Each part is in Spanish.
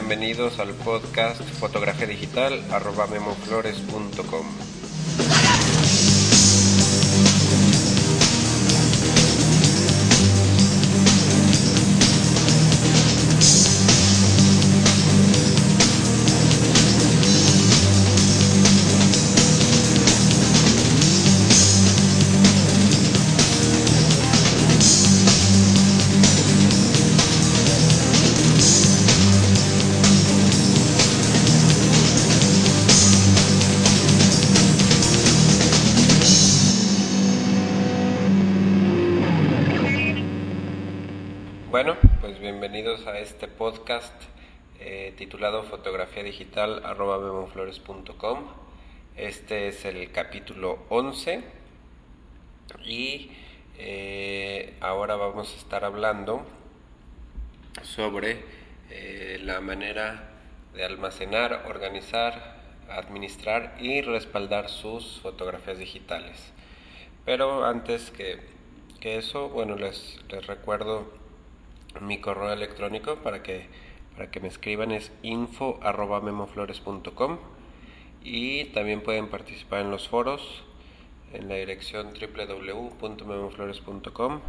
bienvenidos al podcast fotografía digital arroba memoflores.com. Bueno, pues bienvenidos a este podcast eh, titulado Fotografía Digital arroba memoflores.com. Este es el capítulo 11 y eh, ahora vamos a estar hablando sobre eh, la manera de almacenar, organizar, administrar y respaldar sus fotografías digitales. Pero antes que, que eso, bueno, les, les recuerdo mi correo electrónico para que, para que me escriban es info arroba memoflores.com y también pueden participar en los foros en la dirección www.memoflores.com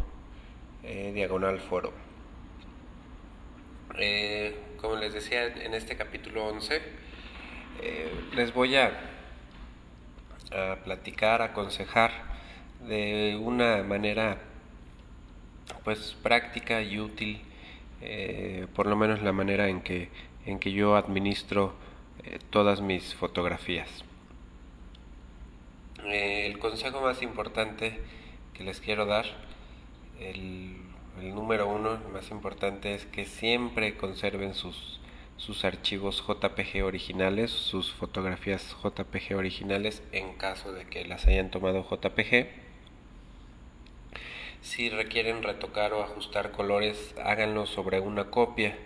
eh, diagonal foro. Eh, como les decía en este capítulo 11, eh, les voy a platicar, aconsejar de una manera pues práctica y útil, eh, por lo menos la manera en que, en que yo administro eh, todas mis fotografías. Eh, el consejo más importante que les quiero dar, el, número uno más importante es que siempre conserven sus, sus archivos JPG originales, sus fotografías JPG originales en caso de que las hayan tomado JPG si requieren retocar o ajustar colores, háganlo sobre una copia.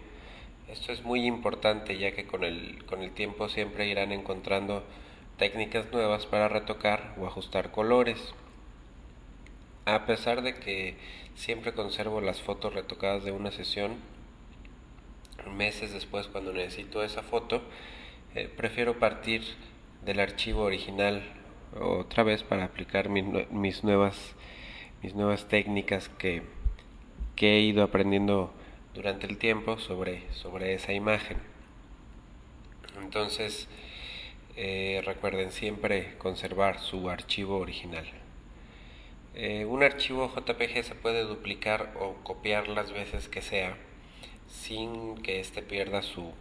Esto es muy importante ya que con el, con el tiempo siempre irán encontrando técnicas nuevas para retocar o ajustar colores. A pesar de que siempre conservo las fotos retocadas de una sesión, meses después cuando necesito esa foto, eh, prefiero partir del archivo original otra vez para aplicar mi, mis nuevas mis nuevas técnicas que, que he ido aprendiendo durante el tiempo sobre, sobre esa imagen. Entonces, eh, recuerden siempre conservar su archivo original. Eh, un archivo JPG se puede duplicar o copiar las veces que sea sin que éste pierda su,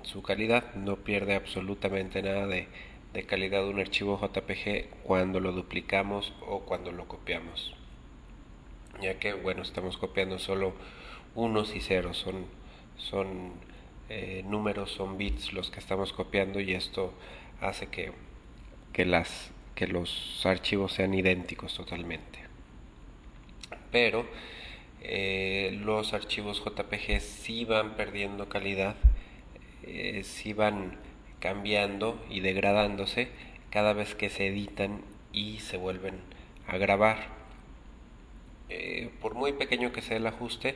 su calidad. No pierde absolutamente nada de, de calidad un archivo JPG cuando lo duplicamos o cuando lo copiamos ya que bueno estamos copiando solo unos y ceros son son eh, números son bits los que estamos copiando y esto hace que que las que los archivos sean idénticos totalmente. Pero eh, los archivos JPG sí van perdiendo calidad eh, sí van cambiando y degradándose cada vez que se editan y se vuelven a grabar eh, por muy pequeño que sea el ajuste,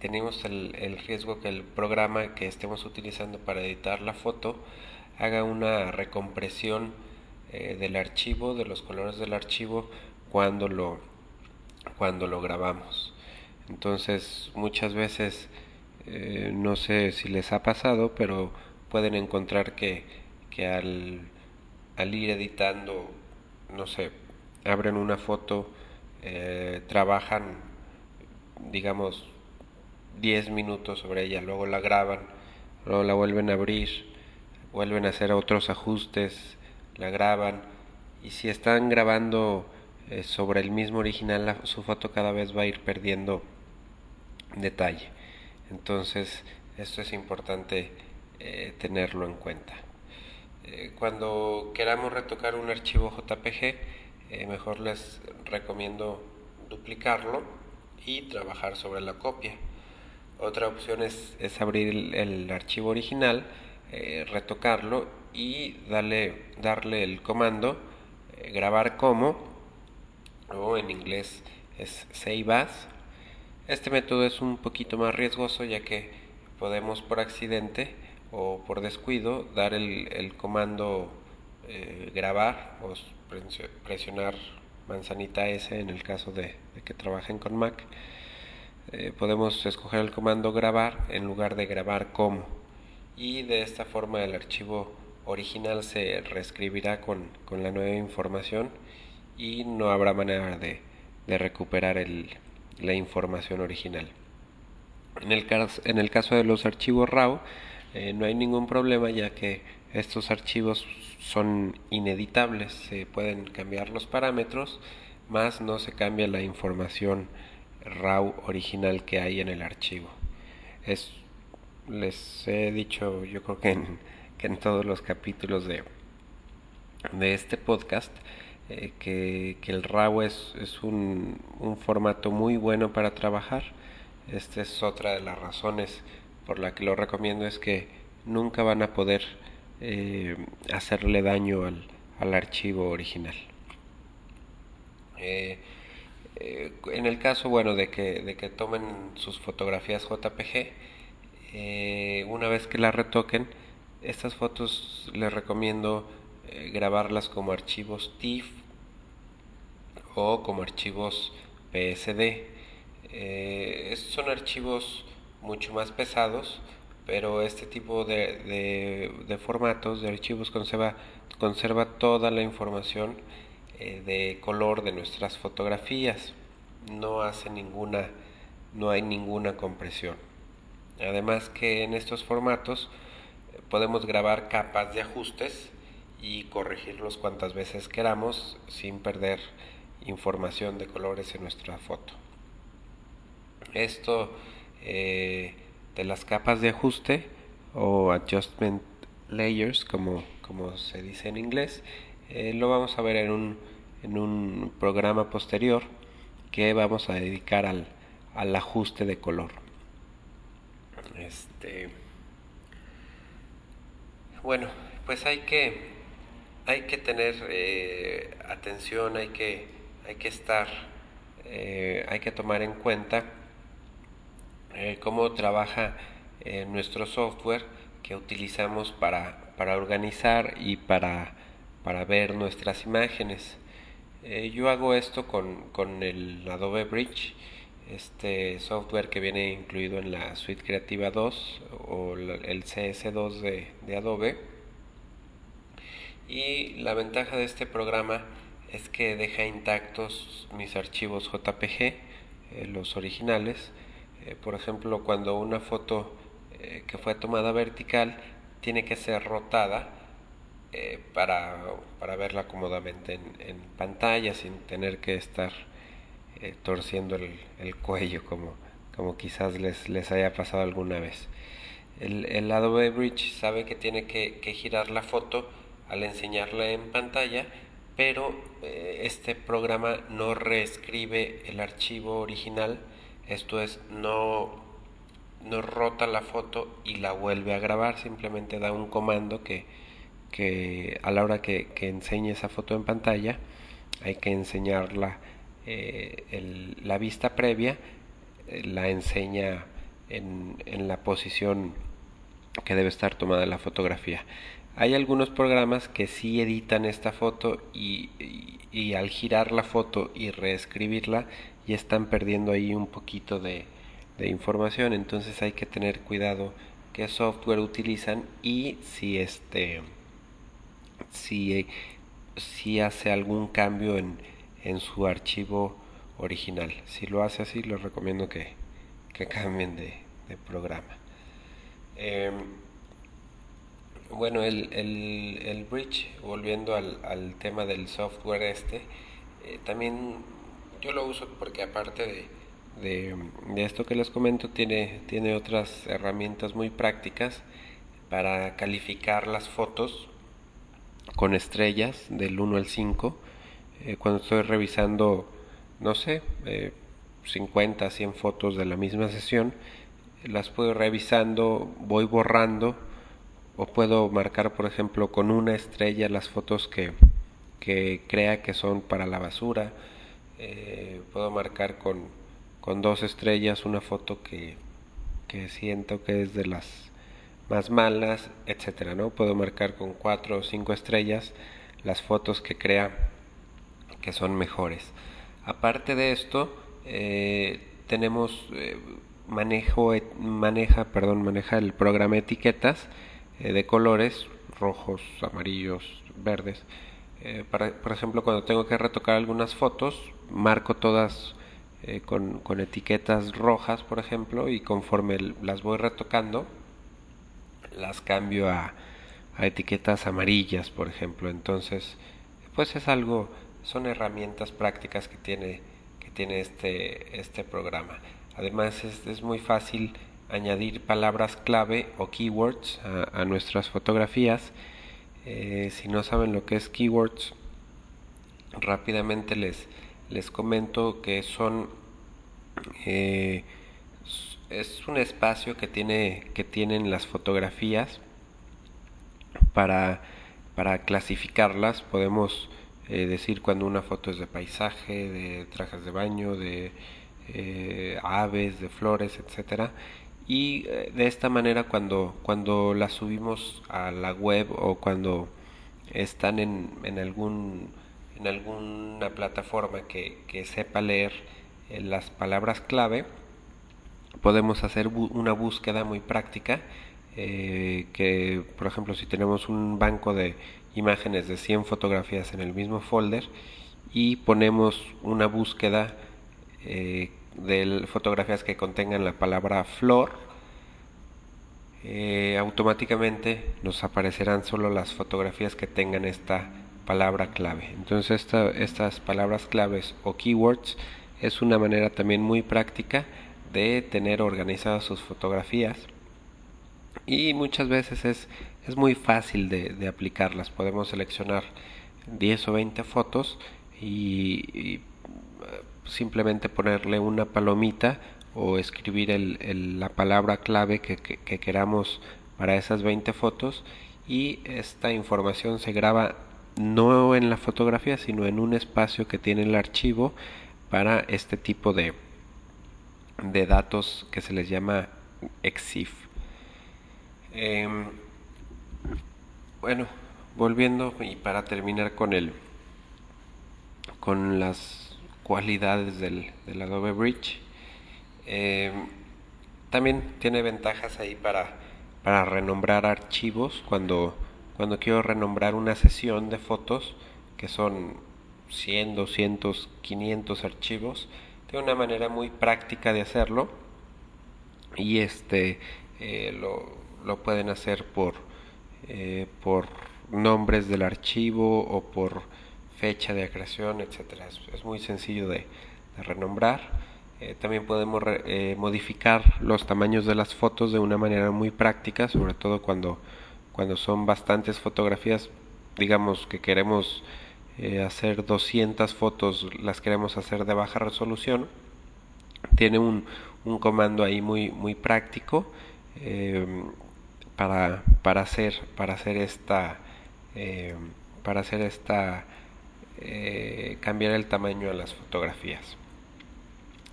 tenemos el, el, riesgo que el programa que estemos utilizando para editar la foto haga una recompresión eh, del archivo, de los colores del archivo cuando lo, cuando lo grabamos. Entonces muchas veces, eh, no sé si les ha pasado, pero pueden encontrar que, que al, al ir editando, no sé, abren una foto, eh, trabajan, digamos, 10 minutos sobre ella, luego la graban, luego la vuelven a abrir, vuelven a hacer otros ajustes, la graban y si están grabando eh, sobre el mismo original, su foto cada vez va a ir perdiendo detalle. Entonces, esto es importante eh, tenerlo en cuenta. Cuando queramos retocar un archivo JPG, eh, mejor les recomiendo duplicarlo y trabajar sobre la copia. Otra opción es, es abrir el, el, archivo original, eh, retocarlo y darle, darle el comando eh, grabar como o en inglés es save as. Este método es un poquito más riesgoso ya que podemos por accidente o por descuido dar el, comando eh, grabar o presionar manzanita S en el caso de, que trabajen con Mac. Eh, podemos escoger el comando grabar en lugar de grabar como y de esta forma el archivo original se reescribirá con, con la nueva información y no habrá manera de, de recuperar el, la información original. En el, caso, en el caso de los archivos RAW eh, no hay ningún problema ya que estos archivos son ineditables, se pueden cambiar los parámetros, más no se cambia la información RAW original que hay en el archivo. Es, les he dicho, yo creo que en, todos los capítulos de, de este podcast, eh, que, que, el RAW es, es un, un, formato muy bueno para trabajar. Esta es otra de las razones por la que lo recomiendo, es que nunca van a poder eh, hacerle daño al, al archivo original. Eh, eh, en el caso, bueno, de que, de que tomen sus fotografías JPG, una vez que las retoquen, estas fotos les recomiendo grabarlas como archivos TIFF o como archivos PSD. son archivos mucho más pesados pero este tipo de, de, formatos de archivos conserva, conserva toda la información eh, de color de nuestras fotografías. No hace ninguna no hay ninguna compresión. Además que en estos formatos eh, podemos grabar capas de ajustes y corregirlos cuantas veces queramos sin perder información de colores en nuestra foto. Esto eh, de las capas de ajuste o adjustment layers como, como se dice en inglés eh, lo vamos a ver en un, en un programa posterior que vamos a dedicar al, al ajuste de color. Este bueno pues hay que hay que tener eh, atención hay que hay que estar eh, hay que tomar en cuenta eh, cómo trabaja eh, nuestro software que utilizamos para, para organizar y para, para, ver nuestras imágenes. Eh, yo hago esto con, con, el Adobe Bridge, este software que viene incluido en la suite creativa 2 o el CS2 de, de Adobe. Y la ventaja de este programa es que deja intactos mis archivos JPG, los originales, eh, por ejemplo, cuando una foto eh, que fue tomada vertical tiene que ser rotada eh, para, para, verla cómodamente en, pantalla sin tener que estar torciendo el, cuello como, como quizás les, les haya pasado alguna vez. El, el Adobe Bridge sabe que tiene que, que girar la foto al enseñarla en pantalla pero este programa no reescribe el archivo original esto es, no, no rota la foto y la vuelve a grabar, simplemente da un comando que, que a la hora que, que enseñe esa foto en pantalla hay que enseñarla eh, la vista previa, eh, la enseña en, en la posición que debe estar tomada la fotografía. Hay algunos programas que sí editan esta foto y, y, al girar la foto y reescribirla y están perdiendo ahí un poquito de, de información. Entonces hay que tener cuidado qué software utilizan y si este si, si hace algún cambio en, en su archivo original. Si lo hace así les recomiendo que, que cambien de, de programa. Em, bueno el, el, el, bridge volviendo al, al tema del software este eh, también yo lo uso porque aparte de, de, esto que les comento, tiene, tiene otras herramientas muy prácticas para calificar las fotos con estrellas del 1 al 5. Eh, cuando estoy revisando, no sé, eh, 50, 100 fotos de la misma sesión, las puedo revisando, voy borrando o puedo marcar, por ejemplo, con una estrella las fotos que, que crea que son para la basura eh, puedo marcar con, con, dos estrellas una foto que, que, siento que es de las más malas, etcétera, ¿no? Puedo marcar con cuatro o cinco estrellas las fotos que crea que son mejores. Aparte de esto, eh, tenemos eh, manejo, maneja, perdón, maneja el programa etiquetas de colores rojos, amarillos, verdes. por ejemplo, cuando tengo que retocar algunas fotos, marco todas con, con, etiquetas rojas, por ejemplo, y conforme las voy retocando, las cambio a, a etiquetas amarillas, por ejemplo. Entonces, pues es algo, son herramientas prácticas que tiene, que tiene este, este programa. Además, es, es muy fácil añadir palabras clave o keywords a, nuestras fotografías. Eh, si no saben lo que es keywords, rápidamente les, les comento que son eh, es un espacio que tiene que tienen las fotografías para, para clasificarlas podemos eh, decir cuando una foto es de paisaje, de trajes de baño, de eh, aves, de flores, etcétera. Y eh, de esta manera cuando, cuando las subimos a la web o cuando están en, en, algún, en alguna plataforma que, que sepa leer las palabras clave, podemos hacer una búsqueda muy práctica eh, que por ejemplo si tenemos un banco de imágenes de 100 fotografías en el mismo folder y ponemos una búsqueda eh, de fotografías que contengan la palabra flor eh, automáticamente nos aparecerán solo las fotografías que tengan esta palabra clave entonces estas palabras claves o keywords es una manera también muy práctica de tener organizadas sus fotografías y muchas veces es, es muy fácil de, aplicarlas. Podemos seleccionar 10 o 20 fotos y, simplemente ponerle una palomita o escribir la palabra clave que, que, queramos para esas 20 fotos y esta información se graba no en la fotografía sino en un espacio que tiene el archivo para este tipo de, de datos que se les llama EXIF. Em, bueno, volviendo y para terminar con el con las cualidades del, Adobe Bridge, em, también tiene ventajas ahí para, para renombrar archivos cuando, cuando quiero renombrar una sesión de fotos que son 100, 200, 500 archivos. Tiene una manera muy práctica de hacerlo y este eh, lo, lo pueden hacer por, eh, por nombres del archivo o por fecha de creación, etcétera. Es, muy sencillo de, renombrar. Eh, también podemos modificar los tamaños de las fotos de una manera muy práctica, sobre todo cuando, cuando son bastantes fotografías, digamos que queremos hacer 200 fotos, las queremos hacer de baja resolución. Tiene un, un comando ahí muy, muy práctico para, para hacer para hacer esta eh, para hacer esta eh, cambiar el tamaño de las fotografías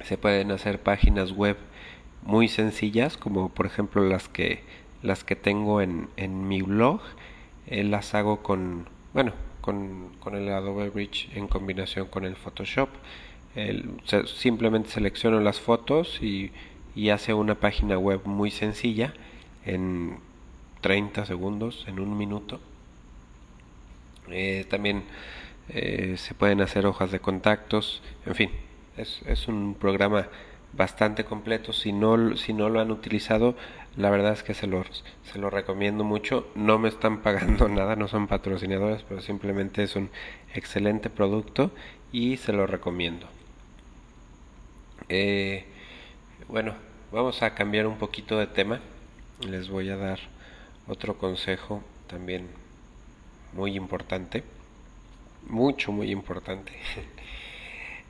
se pueden hacer páginas web muy sencillas como por ejemplo las que las que tengo en, en mi blog eh, las hago con bueno con, con, el Adobe Bridge en combinación con el Photoshop simplemente selecciono las fotos y, y hace una página web muy sencilla en 30 segundos, en un minuto. Eh, también eh, se pueden hacer hojas de contactos, en fin, es, es, un programa bastante completo. Si no, si no lo han utilizado, la verdad es que se lo, se lo recomiendo mucho. No me están pagando nada, no son patrocinadores, pero simplemente es un excelente producto y se lo recomiendo. Eh, bueno, vamos a cambiar un poquito de tema. Les voy a dar otro consejo también muy importante, mucho, muy importante.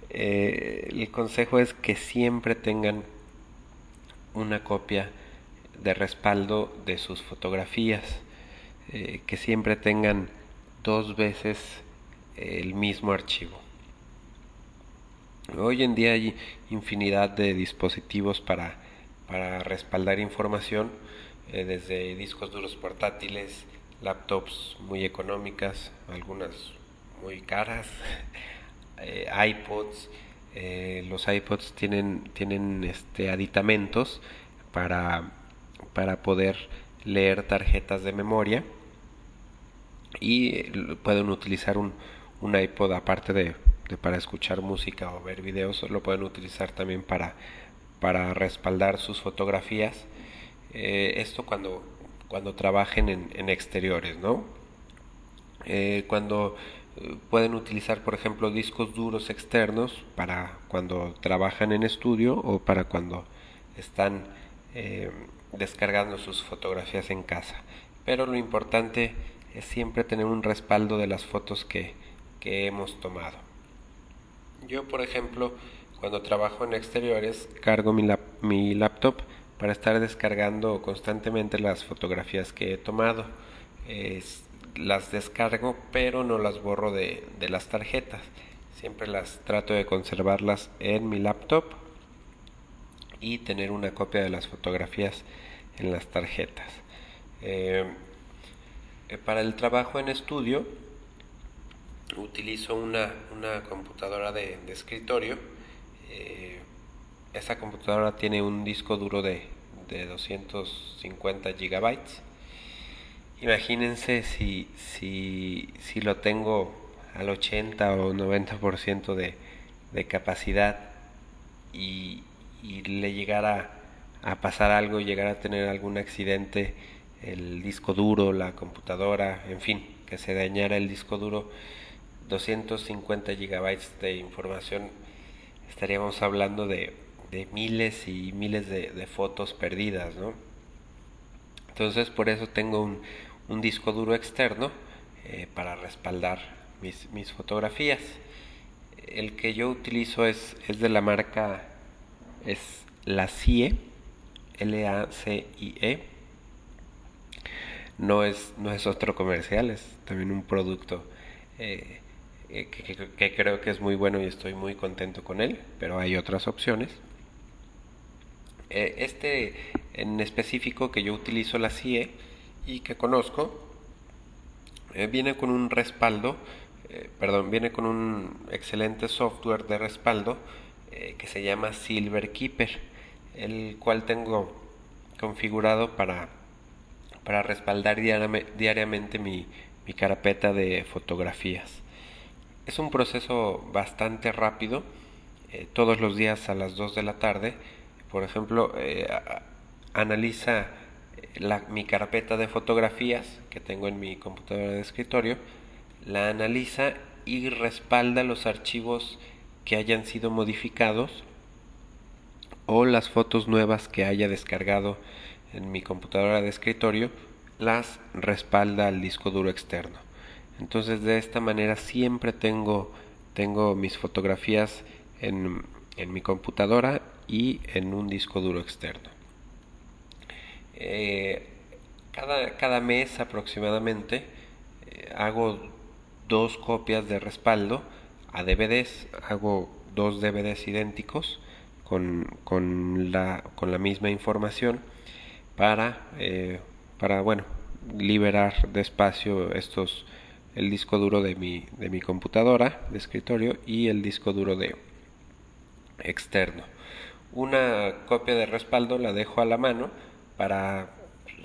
Eh, el consejo es que siempre tengan una copia de respaldo de sus fotografías, eh, que siempre tengan dos veces el mismo archivo. Hoy en día hay infinidad de dispositivos para, para respaldar información desde discos duros portátiles, laptops muy económicas, algunas muy caras, iPods, los iPods tienen, tienen este, aditamentos para, para poder leer tarjetas de memoria y pueden utilizar un, un iPod aparte de, para escuchar música o ver videos, lo pueden utilizar también para, para respaldar sus fotografías. Eh, esto cuando, cuando trabajen en, exteriores, ¿no? Eh, cuando eh, pueden utilizar, por ejemplo, discos duros externos para cuando trabajan en estudio o para cuando están descargando sus fotografías en casa. Pero lo importante es siempre tener un respaldo de las fotos que, que hemos tomado. Yo, por ejemplo, cuando trabajo en exteriores, cargo mi, mi laptop para estar descargando constantemente las fotografías que he tomado. Las descargo, pero no las borro de, de las tarjetas. Siempre las trato de conservarlas en mi laptop y tener una copia de las fotografías en las tarjetas. Eh, eh, para el trabajo en estudio utilizo una, una computadora de, escritorio. Eh, esa computadora tiene un disco duro de, de 250 gigabytes. Imagínense si, si, si lo tengo al 80 o 90% de, de capacidad y, y le llegara a pasar algo, llegara a tener algún accidente, el disco duro, la computadora, en fin, que se dañara el disco duro, 250 gigabytes de información, estaríamos hablando de, de miles y miles de, de, fotos perdidas, ¿no? Entonces por eso tengo un, un disco duro externo eh, para respaldar mis, mis, fotografías. El que yo utilizo es, es de la marca, es la CIE, L-A-C-I-E. No es, no es otro comercial, es también un producto eh, eh, que, creo que es muy bueno y estoy muy contento con él, pero hay otras opciones. Este en específico que yo utilizo la CIE y que conozco, viene con un respaldo, perdón, viene con un excelente software de respaldo que se llama Silver Keeper el cual tengo configurado para, para respaldar diariamente mi, mi carpeta de fotografías. Es un proceso bastante rápido, eh, todos los días a las 2 de la tarde. Por ejemplo, eh, analiza mi carpeta de fotografías que tengo en mi computadora de escritorio, la analiza y respalda los archivos que hayan sido modificados o las fotos nuevas que haya descargado en mi computadora de escritorio las respalda al disco duro externo. Entonces de esta manera siempre tengo, tengo mis fotografías en, en mi computadora y en un disco duro externo. Eh, cada, cada, mes aproximadamente eh, hago dos copias de respaldo a DVDs, hago dos DVDs idénticos con, con, la, con la misma información para, eh, para bueno, liberar despacio estos el disco duro de mi, de mi computadora de escritorio y el disco duro de externo. Una copia de respaldo la dejo a la mano para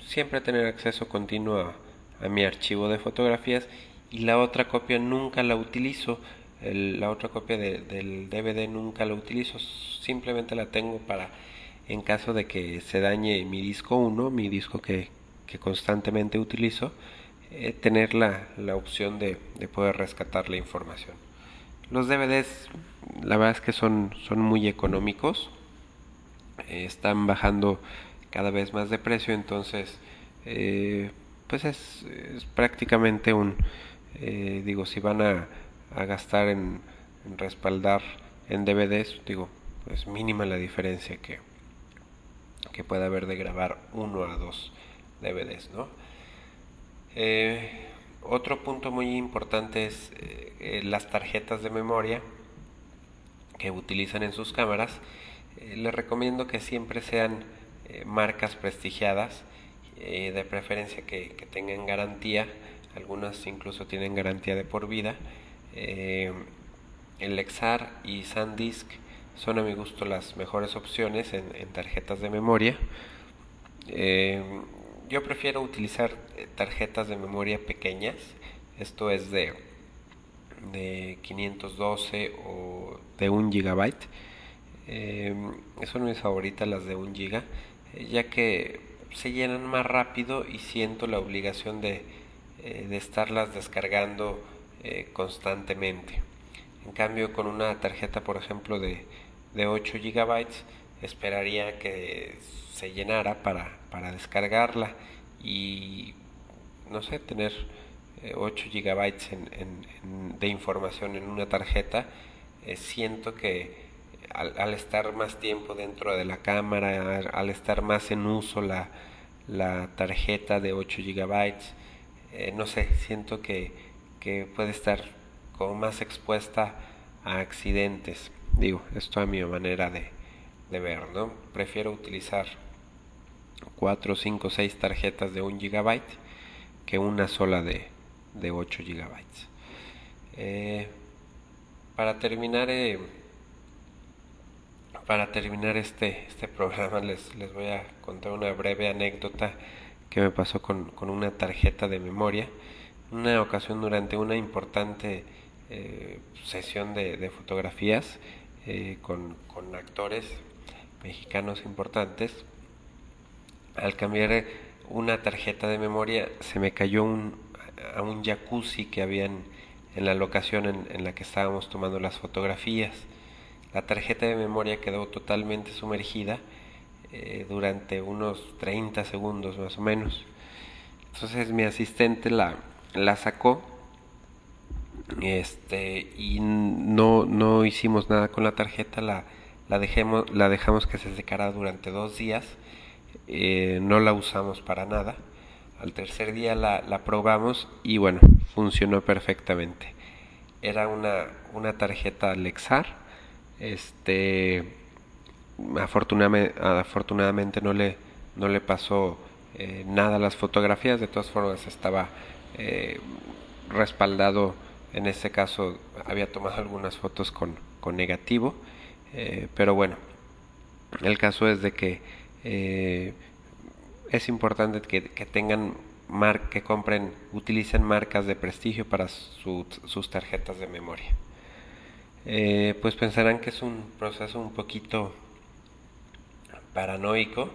siempre tener acceso continuo a, mi archivo de fotografías y la otra copia nunca la utilizo. La otra copia del DVD nunca la utilizo, simplemente la tengo para en caso de que se dañe mi disco 1, mi disco que, que constantemente utilizo, eh, tener la, la opción de, de, poder rescatar la información. Los DVDs, la verdad es que son, son muy económicos, eh, están bajando cada vez más de precio, entonces, eh, pues es, prácticamente un, digo, si van a gastar en, respaldar en DVDs, digo, es mínima la diferencia que, que puede haber de grabar uno a dos DVDs, ¿no? Eh, otro punto muy importante es eh, las tarjetas de memoria que utilizan en sus cámaras. Eh, les recomiendo que siempre sean marcas prestigiadas eh, de preferencia que, tengan garantía, algunas incluso tienen garantía de por vida. Eh, el Lexar y SanDisk son a mi gusto las mejores opciones en, tarjetas de memoria. Eh, yo prefiero utilizar tarjetas de memoria pequeñas, esto es de, de 512 o de 1 gigabyte. son mis favoritas las de 1 giga, ya que se llenan más rápido y siento la obligación de, eh, estarlas descargando eh, constantemente. En cambio, con una tarjeta, por ejemplo, de, de 8 GB, esperaría que se llenara para, para descargarla y, no sé, tener 8 eh, GB de información en una tarjeta, siento que al, estar más tiempo dentro de la cámara, al estar más en uso la, tarjeta de 8 GB, eh, no sé, siento que, puede estar como más expuesta a accidentes. Digo, esto a mi manera de, ver, ¿no? Prefiero utilizar 4, 5, 6 tarjetas de 1 GB que una sola de, de 8 GB. Eh, para terminar, eh, para terminar este, este programa les, les voy a contar una breve anécdota que me pasó con, una tarjeta de memoria. Una ocasión durante una importante eh, sesión de, fotografías eh, con, actores mexicanos importantes, al cambiar una tarjeta de memoria se me cayó un, a un jacuzzi que había en, la locación en, en la que estábamos tomando las fotografías la tarjeta de memoria quedó totalmente sumergida eh, durante unos 30 segundos más o menos. Entonces mi asistente la, la sacó este, y no, no hicimos nada con la tarjeta, la, la, dejemos, la dejamos que se secara durante dos días, eh, no la usamos para nada. Al tercer día la, la probamos y bueno, funcionó perfectamente. Era una, una tarjeta Lexar este, afortunadamente, no le, no le pasó eh, nada a las fotografías, de todas formas estaba eh, respaldado, en este caso había tomado algunas fotos con, con negativo, eh, pero bueno, el caso es de que es importante que, tengan mar que compren, utilicen marcas de prestigio para sus tarjetas de memoria. Eh, pues pensarán que es un proceso un poquito paranoico,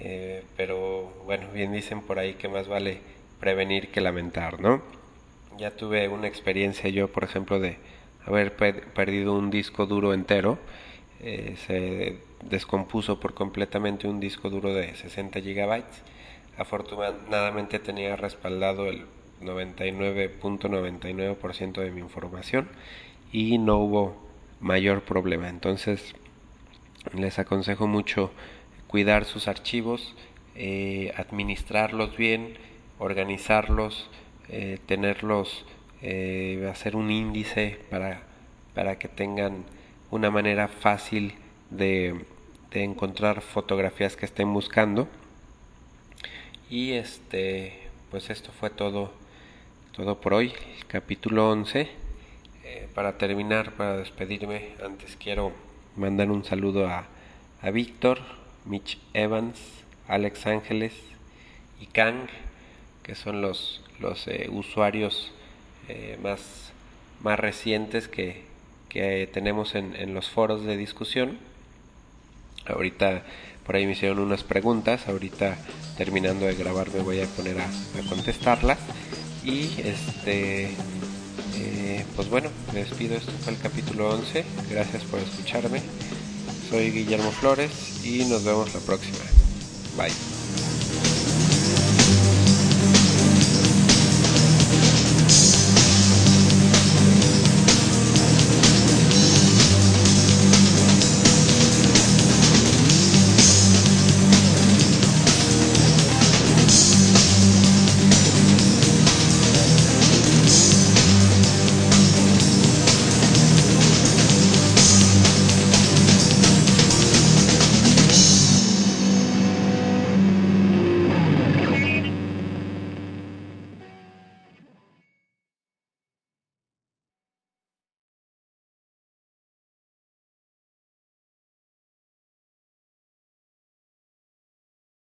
eh, pero bueno, bien dicen por ahí que más vale prevenir que lamentar, ¿no? Ya tuve una experiencia yo, por ejemplo, de haber perdido un disco duro entero, eh, se descompuso por completamente un disco duro de 60 gigabytes. Afortunadamente tenía respaldado el 99.99% de mi información y no hubo mayor problema. Entonces les aconsejo mucho cuidar sus archivos, eh, administrarlos bien, organizarlos, eh, tenerlos, eh, hacer un índice para, para que tengan una manera fácil de, de encontrar fotografías que estén buscando. Y este, pues esto fue todo, todo por hoy, el capítulo 11 para terminar, para despedirme, antes quiero mandar un saludo a, a Víctor, Mitch Evans, Alex Ángeles y Kang, que son los, los eh, usuarios eh, más, más recientes que, que tenemos en, en, los foros de discusión. Ahorita por ahí me hicieron unas preguntas, ahorita terminando de grabar me voy a poner a, a contestarlas. Y este eh, pues bueno, me despido, esto fue el capítulo 11, gracias por escucharme, soy Guillermo Flores y nos vemos la próxima, bye.